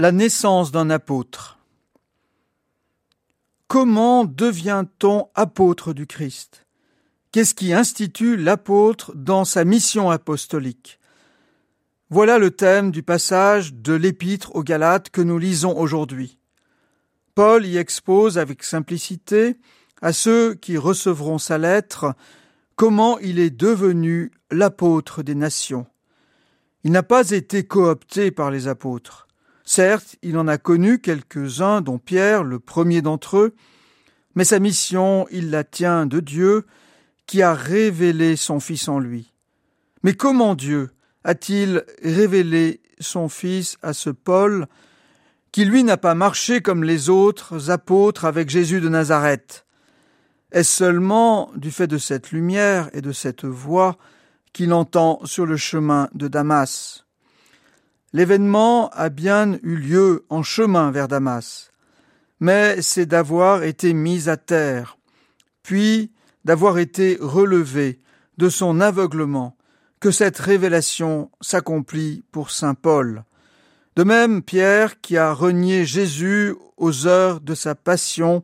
La naissance d'un apôtre. Comment devient-on apôtre du Christ? Qu'est-ce qui institue l'apôtre dans sa mission apostolique? Voilà le thème du passage de l'épître aux Galates que nous lisons aujourd'hui. Paul y expose avec simplicité à ceux qui recevront sa lettre comment il est devenu l'apôtre des nations. Il n'a pas été coopté par les apôtres. Certes, il en a connu quelques-uns, dont Pierre, le premier d'entre eux, mais sa mission, il la tient de Dieu, qui a révélé son Fils en lui. Mais comment Dieu a-t-il révélé son Fils à ce Paul, qui lui n'a pas marché comme les autres apôtres avec Jésus de Nazareth? Est-ce seulement du fait de cette lumière et de cette voix qu'il entend sur le chemin de Damas? L'événement a bien eu lieu en chemin vers Damas, mais c'est d'avoir été mis à terre, puis d'avoir été relevé de son aveuglement, que cette révélation s'accomplit pour saint Paul. De même, Pierre, qui a renié Jésus aux heures de sa passion,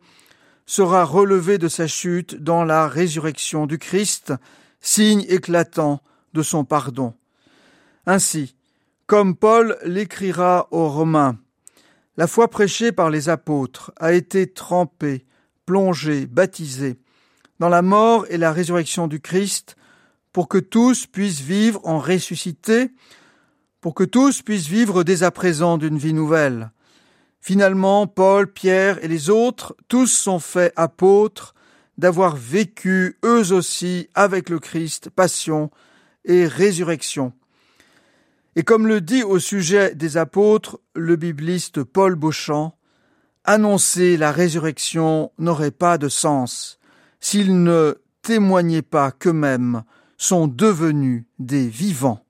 sera relevé de sa chute dans la résurrection du Christ, signe éclatant de son pardon. Ainsi, comme Paul l'écrira aux Romains, la foi prêchée par les apôtres a été trempée, plongée, baptisée dans la mort et la résurrection du Christ pour que tous puissent vivre en ressuscité, pour que tous puissent vivre dès à présent d'une vie nouvelle. Finalement, Paul, Pierre et les autres, tous sont faits apôtres d'avoir vécu eux aussi avec le Christ passion et résurrection. Et comme le dit au sujet des apôtres le bibliste Paul Beauchamp, annoncer la résurrection n'aurait pas de sens s'ils ne témoignaient pas qu'eux-mêmes sont devenus des vivants.